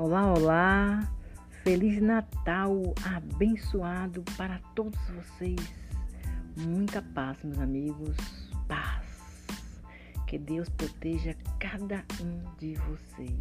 Olá, olá! Feliz Natal abençoado para todos vocês. Muita paz, meus amigos. Paz. Que Deus proteja cada um de vocês.